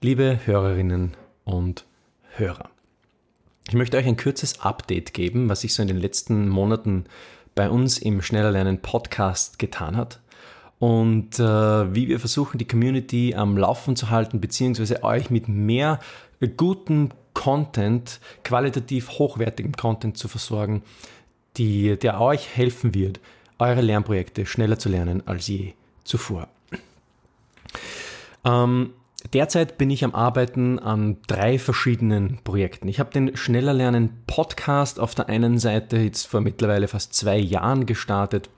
Liebe Hörerinnen und Hörer, ich möchte euch ein kurzes Update geben, was sich so in den letzten Monaten bei uns im Schneller Lernen Podcast getan hat und äh, wie wir versuchen, die Community am Laufen zu halten, beziehungsweise euch mit mehr guten Content, qualitativ hochwertigem Content zu versorgen, die, der euch helfen wird, eure Lernprojekte schneller zu lernen als je zuvor. Ähm, derzeit bin ich am Arbeiten an drei verschiedenen Projekten. Ich habe den Schneller Lernen Podcast auf der einen Seite jetzt vor mittlerweile fast zwei Jahren gestartet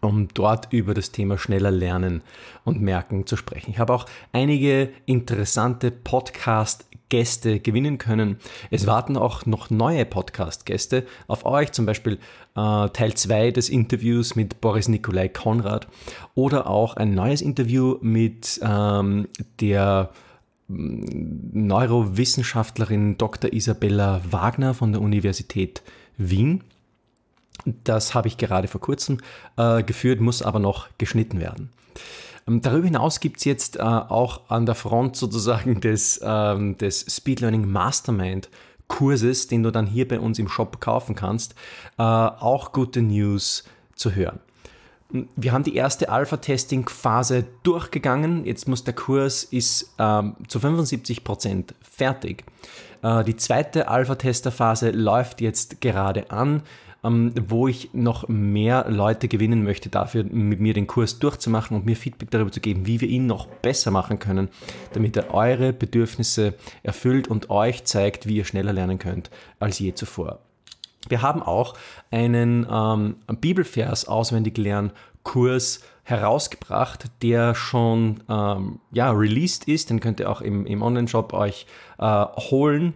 um dort über das Thema schneller lernen und merken zu sprechen. Ich habe auch einige interessante Podcast-Gäste gewinnen können. Es warten auch noch neue Podcast-Gäste auf euch, zum Beispiel äh, Teil 2 des Interviews mit Boris Nikolai Konrad oder auch ein neues Interview mit ähm, der mm, Neurowissenschaftlerin Dr. Isabella Wagner von der Universität Wien. Das habe ich gerade vor kurzem äh, geführt, muss aber noch geschnitten werden. Ähm, darüber hinaus gibt es jetzt äh, auch an der Front sozusagen des, ähm, des Speed Learning Mastermind Kurses, den du dann hier bei uns im Shop kaufen kannst, äh, auch gute News zu hören. Wir haben die erste Alpha-Testing-Phase durchgegangen. Jetzt muss der Kurs ist ähm, zu 75 Prozent fertig. Äh, die zweite Alpha-Tester-Phase läuft jetzt gerade an ähm, wo ich noch mehr Leute gewinnen möchte, dafür mit mir den Kurs durchzumachen und mir Feedback darüber zu geben, wie wir ihn noch besser machen können, damit er eure Bedürfnisse erfüllt und euch zeigt, wie ihr schneller lernen könnt als je zuvor. Wir haben auch einen ähm, Bibelvers auswendig lernen Kurs herausgebracht, der schon ähm, ja, released ist. Den könnt ihr auch im, im Online-Shop euch äh, holen.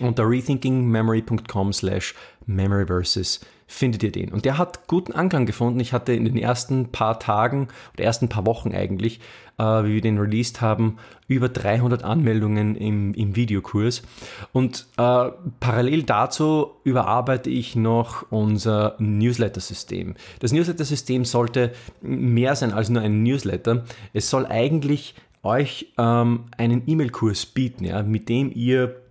Unter rethinkingmemory.com slash memoryverses findet ihr den. Und der hat guten Anklang gefunden. Ich hatte in den ersten paar Tagen oder ersten paar Wochen eigentlich, äh, wie wir den released haben, über 300 Anmeldungen im, im Videokurs. Und äh, parallel dazu überarbeite ich noch unser Newsletter-System. Das Newsletter-System sollte mehr sein als nur ein Newsletter. Es soll eigentlich euch ähm, einen E-Mail-Kurs bieten, ja, mit dem ihr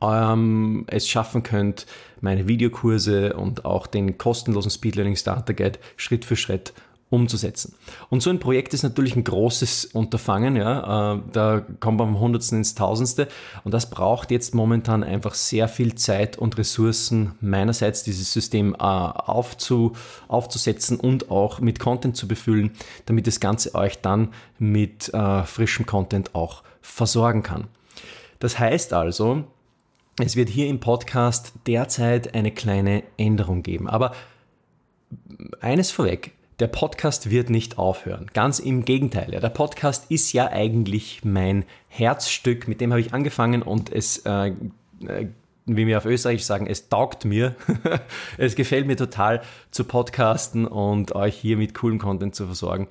ähm, es schaffen könnt, meine Videokurse und auch den kostenlosen Speed Learning Starter Guide Schritt für Schritt umzusetzen. Und so ein Projekt ist natürlich ein großes Unterfangen, ja, äh, da kommt man vom Hundertsten ins Tausendste und das braucht jetzt momentan einfach sehr viel Zeit und Ressourcen meinerseits, dieses System äh, aufzu, aufzusetzen und auch mit Content zu befüllen, damit das Ganze euch dann mit äh, frischem Content auch versorgen kann. Das heißt also, es wird hier im Podcast derzeit eine kleine Änderung geben. Aber eines vorweg, der Podcast wird nicht aufhören. Ganz im Gegenteil. Ja, der Podcast ist ja eigentlich mein Herzstück. Mit dem habe ich angefangen und es, äh, äh wie wir auf Österreich sagen, es taugt mir. es gefällt mir total zu podcasten und euch hier mit coolem Content zu versorgen.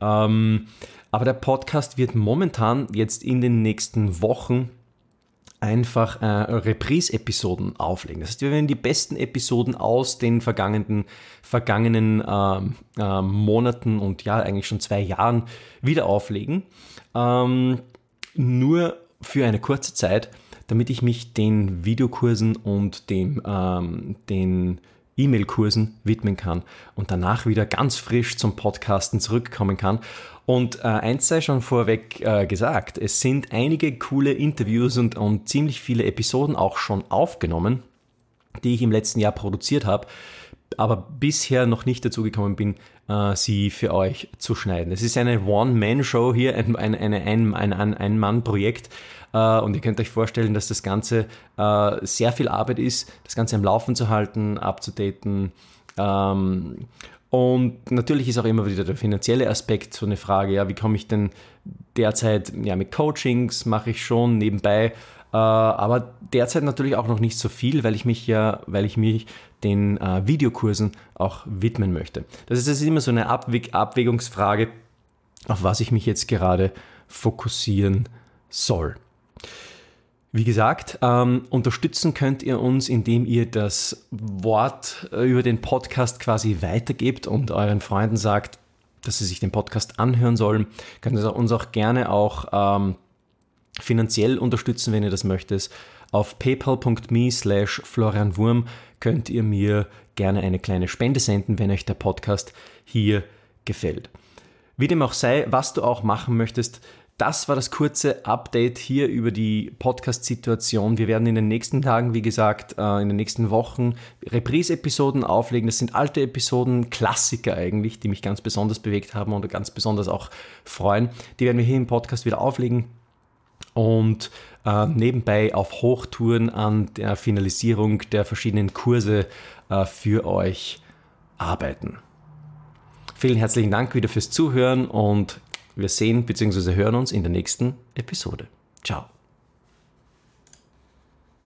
Ähm, aber der Podcast wird momentan jetzt in den nächsten Wochen einfach äh, Reprise-Episoden auflegen. Das heißt, wir werden die besten Episoden aus den vergangenen, vergangenen ähm, äh, Monaten und ja, eigentlich schon zwei Jahren wieder auflegen. Ähm, nur für eine kurze Zeit, damit ich mich den Videokursen und dem, ähm, den E-Mail-Kursen widmen kann und danach wieder ganz frisch zum Podcasten zurückkommen kann. Und äh, eins sei schon vorweg äh, gesagt, es sind einige coole Interviews und, und ziemlich viele Episoden auch schon aufgenommen, die ich im letzten Jahr produziert habe, aber bisher noch nicht dazu gekommen bin, äh, sie für euch zu schneiden. Es ist eine One-Man-Show hier, ein, ein, ein, ein, ein, ein Mann-Projekt. Äh, und ihr könnt euch vorstellen, dass das Ganze äh, sehr viel Arbeit ist, das Ganze am Laufen zu halten, abzudaten. Ähm, und natürlich ist auch immer wieder der finanzielle Aspekt so eine Frage, ja, wie komme ich denn derzeit, ja, mit Coachings mache ich schon nebenbei, aber derzeit natürlich auch noch nicht so viel, weil ich mich ja, weil ich mich den äh, Videokursen auch widmen möchte. Das ist, das ist immer so eine Abwäg Abwägungsfrage, auf was ich mich jetzt gerade fokussieren soll. Wie gesagt, ähm, unterstützen könnt ihr uns, indem ihr das Wort äh, über den Podcast quasi weitergebt und euren Freunden sagt, dass sie sich den Podcast anhören sollen. Könnt ihr uns auch gerne auch ähm, finanziell unterstützen, wenn ihr das möchtet. Auf paypal.me slash florianwurm könnt ihr mir gerne eine kleine Spende senden, wenn euch der Podcast hier gefällt. Wie dem auch sei, was du auch machen möchtest, das war das kurze Update hier über die Podcast-Situation. Wir werden in den nächsten Tagen, wie gesagt, äh, in den nächsten Wochen Reprise-Episoden auflegen. Das sind alte Episoden, Klassiker eigentlich, die mich ganz besonders bewegt haben und ganz besonders auch freuen. Die werden wir hier im Podcast wieder auflegen und äh, nebenbei auf Hochtouren an der Finalisierung der verschiedenen Kurse äh, für euch arbeiten. Vielen herzlichen Dank wieder fürs Zuhören und wir sehen bzw. hören uns in der nächsten Episode. Ciao.